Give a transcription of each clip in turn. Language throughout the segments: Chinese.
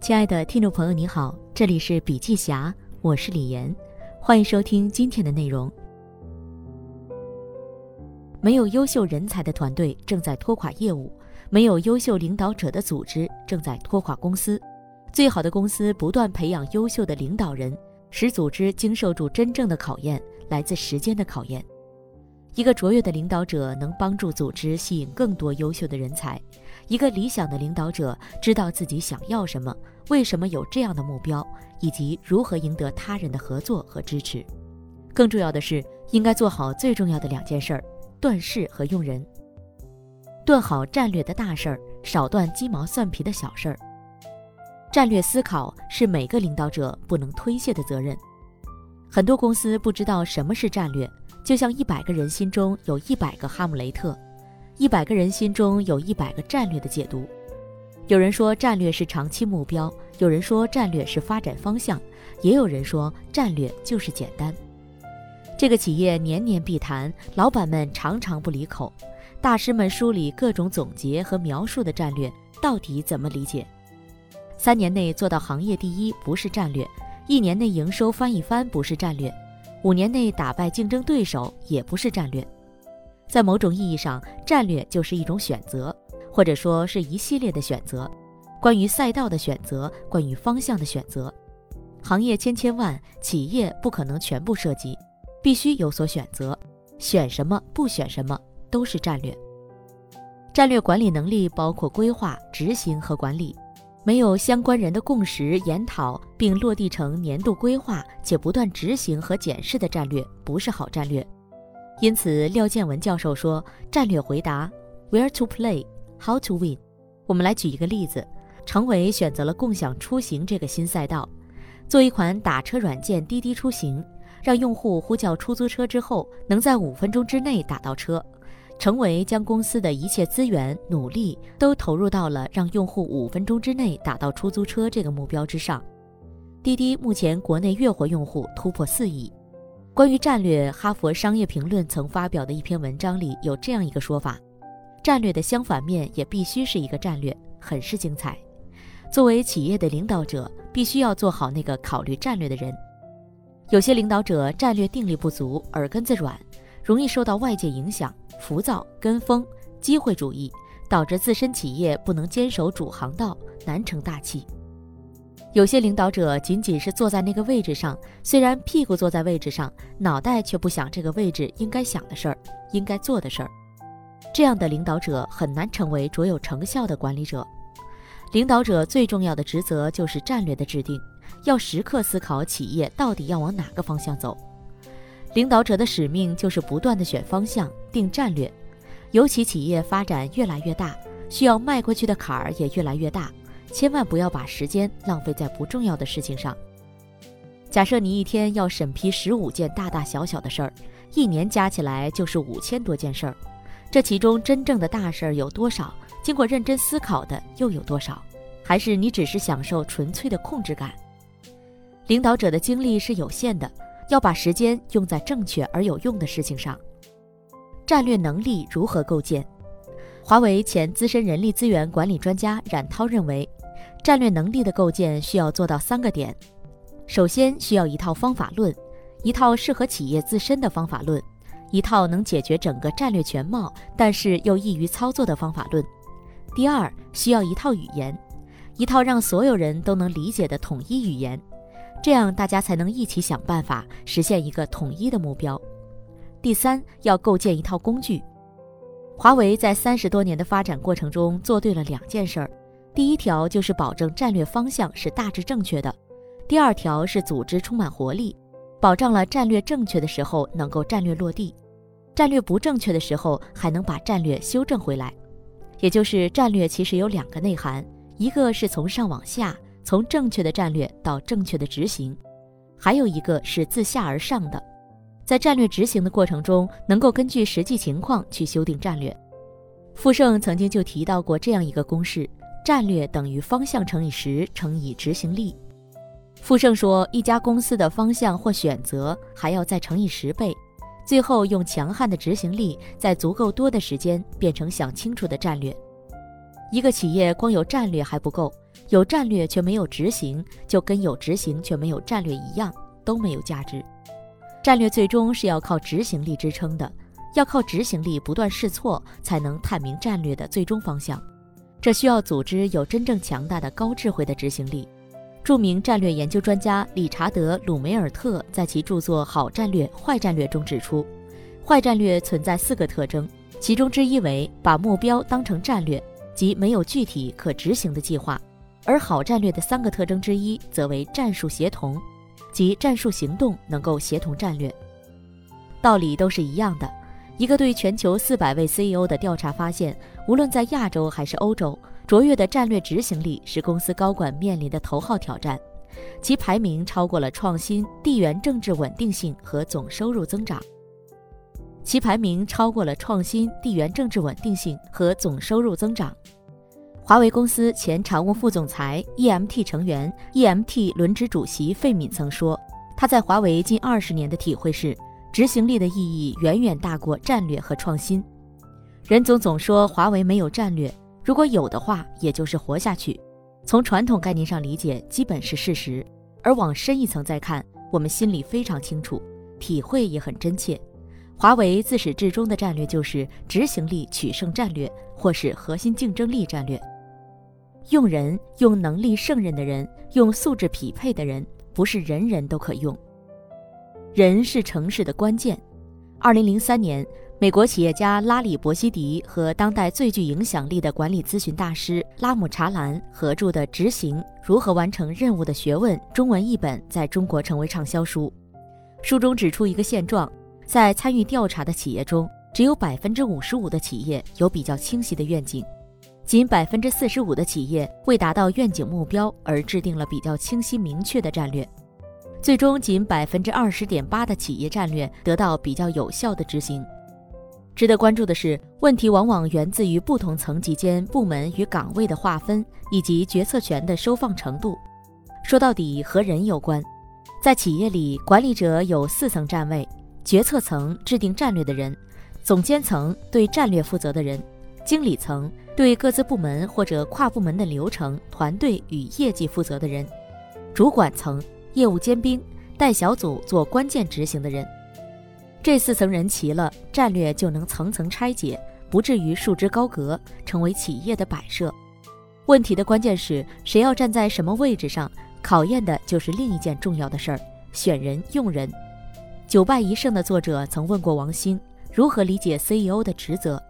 亲爱的听众朋友，你好，这里是笔记侠，我是李岩，欢迎收听今天的内容。没有优秀人才的团队正在拖垮业务，没有优秀领导者的组织正在拖垮公司。最好的公司不断培养优秀的领导人，使组织经受住真正的考验，来自时间的考验。一个卓越的领导者能帮助组织吸引更多优秀的人才。一个理想的领导者知道自己想要什么，为什么有这样的目标，以及如何赢得他人的合作和支持。更重要的是，应该做好最重要的两件事儿：断事和用人。断好战略的大事儿，少断鸡毛蒜皮的小事儿。战略思考是每个领导者不能推卸的责任。很多公司不知道什么是战略。就像一百个人心中有一百个哈姆雷特，一百个人心中有一百个战略的解读。有人说战略是长期目标，有人说战略是发展方向，也有人说战略就是简单。这个企业年年必谈，老板们常常不离口，大师们梳理各种总结和描述的战略到底怎么理解？三年内做到行业第一不是战略，一年内营收翻一番不是战略。五年内打败竞争对手也不是战略，在某种意义上，战略就是一种选择，或者说是一系列的选择，关于赛道的选择，关于方向的选择。行业千千万，企业不可能全部涉及，必须有所选择，选什么不选什么都是战略。战略管理能力包括规划、执行和管理。没有相关人的共识、研讨并落地成年度规划，且不断执行和检视的战略，不是好战略。因此，廖建文教授说：“战略回答：Where to play? How to win？” 我们来举一个例子：程伟选择了共享出行这个新赛道，做一款打车软件滴滴出行，让用户呼叫出租车之后，能在五分钟之内打到车。成为将公司的一切资源、努力都投入到了让用户五分钟之内打到出租车这个目标之上。滴滴目前国内月活用户突破四亿。关于战略，哈佛商业评论曾发表的一篇文章里有这样一个说法：战略的相反面也必须是一个战略，很是精彩。作为企业的领导者，必须要做好那个考虑战略的人。有些领导者战略定力不足，耳根子软。容易受到外界影响，浮躁、跟风、机会主义，导致自身企业不能坚守主航道，难成大器。有些领导者仅仅是坐在那个位置上，虽然屁股坐在位置上，脑袋却不想这个位置应该想的事儿、应该做的事儿。这样的领导者很难成为卓有成效的管理者。领导者最重要的职责就是战略的制定，要时刻思考企业到底要往哪个方向走。领导者的使命就是不断的选方向、定战略，尤其企业发展越来越大，需要迈过去的坎儿也越来越大，千万不要把时间浪费在不重要的事情上。假设你一天要审批十五件大大小小的事儿，一年加起来就是五千多件事儿，这其中真正的大事儿有多少？经过认真思考的又有多少？还是你只是享受纯粹的控制感？领导者的精力是有限的。要把时间用在正确而有用的事情上。战略能力如何构建？华为前资深人力资源管理专家冉涛认为，战略能力的构建需要做到三个点：首先需要一套方法论，一套适合企业自身的方法论，一套能解决整个战略全貌但是又易于操作的方法论；第二，需要一套语言，一套让所有人都能理解的统一语言。这样大家才能一起想办法实现一个统一的目标。第三，要构建一套工具。华为在三十多年的发展过程中做对了两件事儿：第一条就是保证战略方向是大致正确的；第二条是组织充满活力，保障了战略正确的时候能够战略落地，战略不正确的时候还能把战略修正回来。也就是战略其实有两个内涵，一个是从上往下。从正确的战略到正确的执行，还有一个是自下而上的，在战略执行的过程中，能够根据实际情况去修订战略。傅盛曾经就提到过这样一个公式：战略等于方向乘以十乘以执行力。傅盛说，一家公司的方向或选择还要再乘以十倍，最后用强悍的执行力，在足够多的时间变成想清楚的战略。一个企业光有战略还不够，有战略却没有执行，就跟有执行却没有战略一样，都没有价值。战略最终是要靠执行力支撑的，要靠执行力不断试错，才能探明战略的最终方向。这需要组织有真正强大的高智慧的执行力。著名战略研究专家理查德·鲁梅尔特在其著作《好战略、坏战略》中指出，坏战略存在四个特征，其中之一为把目标当成战略。即没有具体可执行的计划，而好战略的三个特征之一则为战术协同，即战术行动能够协同战略。道理都是一样的。一个对全球四百位 CEO 的调查发现，无论在亚洲还是欧洲，卓越的战略执行力是公司高管面临的头号挑战，其排名超过了创新、地缘政治稳定性和总收入增长。其排名超过了创新、地缘政治稳定性和总收入增长。华为公司前常务副总裁、EMT 成员、EMT 轮值主席费敏曾说：“他在华为近二十年的体会是，执行力的意义远远大过战略和创新。任总总说华为没有战略，如果有的话，也就是活下去。从传统概念上理解，基本是事实；而往深一层再看，我们心里非常清楚，体会也很真切。”华为自始至终的战略就是执行力取胜战略，或是核心竞争力战略。用人用能力胜任的人，用素质匹配的人，不是人人都可用。人是成事的关键。二零零三年，美国企业家拉里·伯西迪和当代最具影响力的管理咨询大师拉姆查兰合著的《执行：如何完成任务的学问》中文译本在中国成为畅销书。书中指出一个现状。在参与调查的企业中，只有百分之五十五的企业有比较清晰的愿景，仅百分之四十五的企业为达到愿景目标而制定了比较清晰明确的战略。最终，仅百分之二十点八的企业战略得到比较有效的执行。值得关注的是，问题往往源自于不同层级间部门与岗位的划分以及决策权的收放程度。说到底，和人有关。在企业里，管理者有四层站位。决策层制定战略的人，总监层对战略负责的人，经理层对各自部门或者跨部门的流程、团队与业绩负责的人，主管层业务尖兵带小组做关键执行的人。这四层人齐了，战略就能层层拆解，不至于束之高阁，成为企业的摆设。问题的关键是谁要站在什么位置上，考验的就是另一件重要的事儿：选人用人。九败一胜的作者曾问过王兴如何理解 CEO 的职责，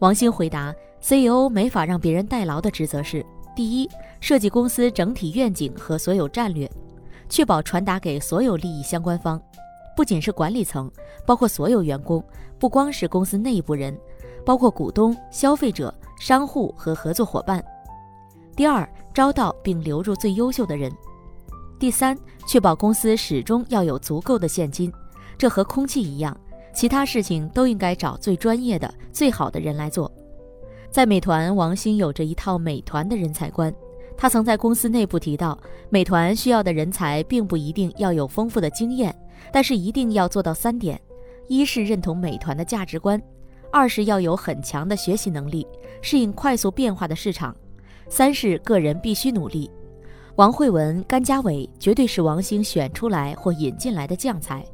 王兴回答：CEO 没法让别人代劳的职责是：第一，设计公司整体愿景和所有战略，确保传达给所有利益相关方，不仅是管理层，包括所有员工，不光是公司内部人，包括股东、消费者、商户和合作伙伴。第二，招到并留住最优秀的人。第三，确保公司始终要有足够的现金，这和空气一样，其他事情都应该找最专业的、最好的人来做。在美团，王兴有着一套美团的人才观。他曾在公司内部提到，美团需要的人才并不一定要有丰富的经验，但是一定要做到三点：一是认同美团的价值观；二是要有很强的学习能力，适应快速变化的市场；三是个人必须努力。王慧文、甘家伟绝对是王兴选出来或引进来的将才。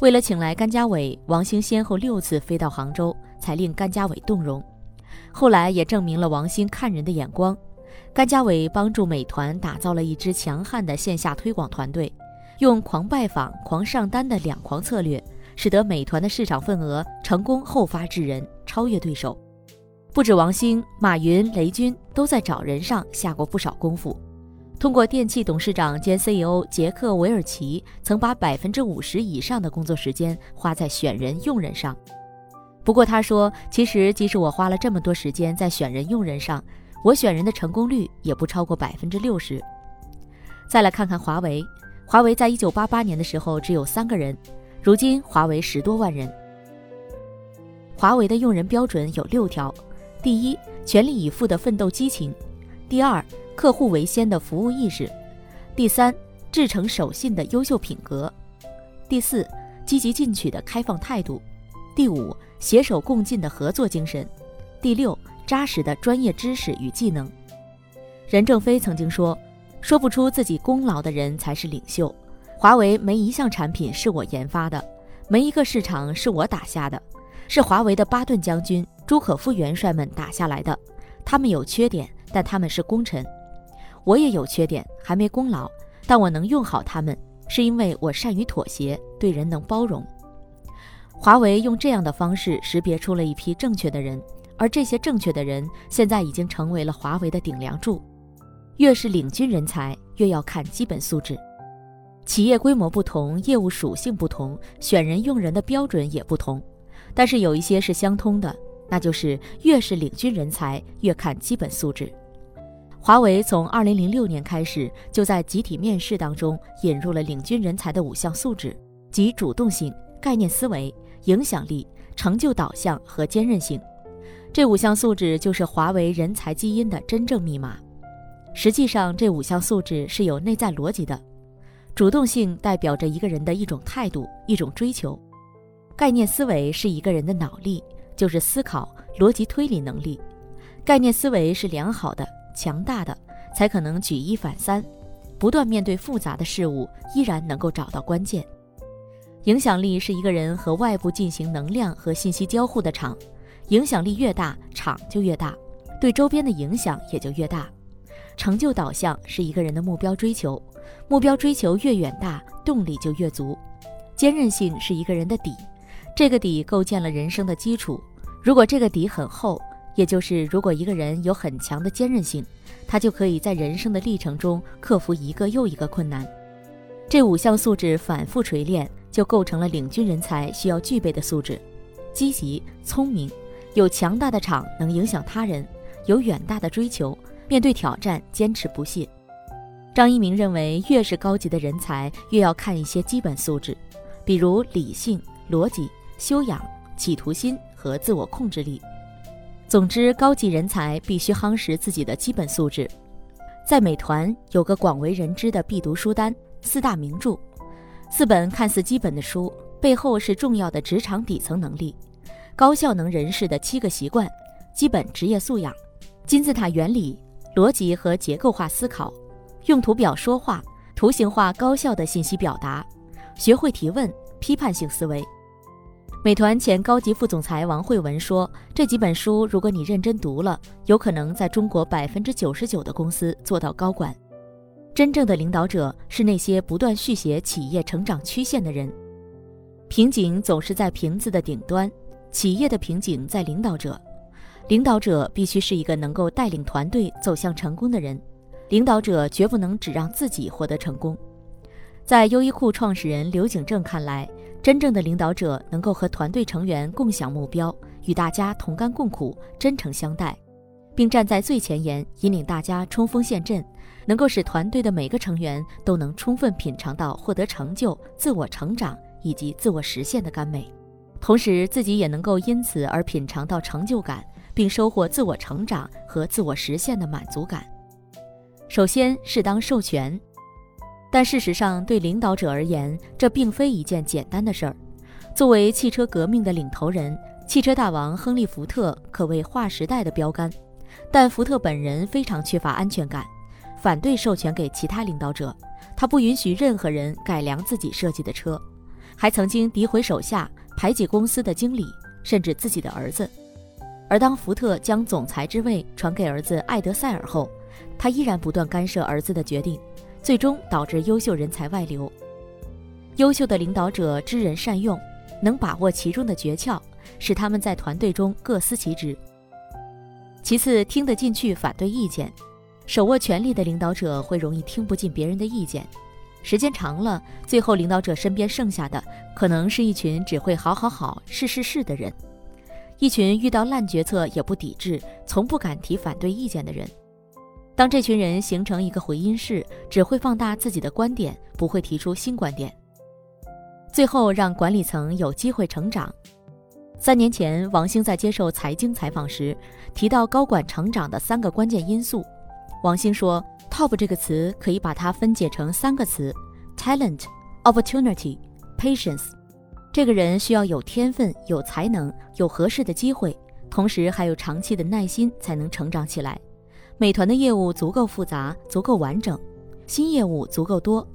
为了请来甘家伟，王兴先后六次飞到杭州，才令甘家伟动容。后来也证明了王兴看人的眼光。甘家伟帮助美团打造了一支强悍的线下推广团队，用狂拜访、狂上单的两狂策略，使得美团的市场份额成功后发制人，超越对手。不止王兴，马云、雷军都在找人上下过不少功夫。通过电器董事长兼 CEO 杰克韦尔奇曾把百分之五十以上的工作时间花在选人用人上。不过他说，其实即使我花了这么多时间在选人用人上，我选人的成功率也不超过百分之六十。再来看看华为，华为在一九八八年的时候只有三个人，如今华为十多万人。华为的用人标准有六条：第一，全力以赴的奋斗激情；第二，客户为先的服务意识，第三，至诚守信的优秀品格，第四，积极进取的开放态度，第五，携手共进的合作精神，第六，扎实的专业知识与技能。任正非曾经说：“说不出自己功劳的人才是领袖。”华为没一项产品是我研发的，没一个市场是我打下的，是华为的巴顿将军、朱可夫元帅们打下来的。他们有缺点，但他们是功臣。我也有缺点，还没功劳，但我能用好他们，是因为我善于妥协，对人能包容。华为用这样的方式识别出了一批正确的人，而这些正确的人现在已经成为了华为的顶梁柱。越是领军人才，越要看基本素质。企业规模不同，业务属性不同，选人用人的标准也不同，但是有一些是相通的，那就是越是领军人才，越看基本素质。华为从二零零六年开始，就在集体面试当中引入了领军人才的五项素质，即主动性、概念思维、影响力、成就导向和坚韧性。这五项素质就是华为人才基因的真正密码。实际上，这五项素质是有内在逻辑的。主动性代表着一个人的一种态度、一种追求；概念思维是一个人的脑力，就是思考、逻辑推理能力。概念思维是良好的、强大的，才可能举一反三，不断面对复杂的事物，依然能够找到关键。影响力是一个人和外部进行能量和信息交互的场，影响力越大，场就越大，对周边的影响也就越大。成就导向是一个人的目标追求，目标追求越远大，动力就越足。坚韧性是一个人的底，这个底构建了人生的基础。如果这个底很厚，也就是如果一个人有很强的坚韧性，他就可以在人生的历程中克服一个又一个困难。这五项素质反复锤炼，就构成了领军人才需要具备的素质：积极、聪明，有强大的场能影响他人，有远大的追求。面对挑战，坚持不懈。张一鸣认为，越是高级的人才，越要看一些基本素质，比如理性、逻辑、修养、企图心和自我控制力。总之，高级人才必须夯实自己的基本素质。在美团有个广为人知的必读书单——四大名著，四本看似基本的书，背后是重要的职场底层能力、高效能人士的七个习惯、基本职业素养、金字塔原理。逻辑和结构化思考，用图表说话，图形化高效的信息表达，学会提问，批判性思维。美团前高级副总裁王慧文说：“这几本书，如果你认真读了，有可能在中国百分之九十九的公司做到高管。真正的领导者是那些不断续写企业成长曲线的人。瓶颈总是在瓶子的顶端，企业的瓶颈在领导者。”领导者必须是一个能够带领团队走向成功的人，领导者绝不能只让自己获得成功。在优衣库创始人刘景正看来，真正的领导者能够和团队成员共享目标，与大家同甘共苦，真诚相待，并站在最前沿，引领大家冲锋陷阵，能够使团队的每个成员都能充分品尝到获得成就、自我成长以及自我实现的甘美，同时自己也能够因此而品尝到成就感。并收获自我成长和自我实现的满足感。首先，适当授权，但事实上，对领导者而言，这并非一件简单的事儿。作为汽车革命的领头人，汽车大王亨利·福特可谓划时代的标杆。但福特本人非常缺乏安全感，反对授权给其他领导者。他不允许任何人改良自己设计的车，还曾经诋毁手下、排挤公司的经理，甚至自己的儿子。而当福特将总裁之位传给儿子艾德塞尔后，他依然不断干涉儿子的决定，最终导致优秀人才外流。优秀的领导者知人善用，能把握其中的诀窍，使他们在团队中各司其职。其次，听得进去反对意见。手握权力的领导者会容易听不进别人的意见，时间长了，最后领导者身边剩下的可能是一群只会好好好、是是是的人。一群遇到烂决策也不抵制、从不敢提反对意见的人。当这群人形成一个回音室，只会放大自己的观点，不会提出新观点。最后，让管理层有机会成长。三年前，王兴在接受财经采访时提到高管成长的三个关键因素。王兴说：“top 这个词可以把它分解成三个词：talent、opportunity、patience。”这个人需要有天分、有才能、有合适的机会，同时还有长期的耐心才能成长起来。美团的业务足够复杂，足够完整，新业务足够多，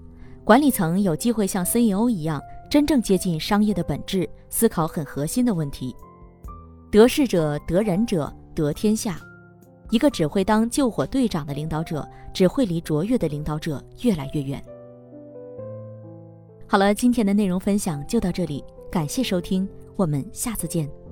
管理层有机会像 CEO 一样，真正接近商业的本质，思考很核心的问题。得势者得人者得天下。一个只会当救火队长的领导者，只会离卓越的领导者越来越远。好了，今天的内容分享就到这里，感谢收听，我们下次见。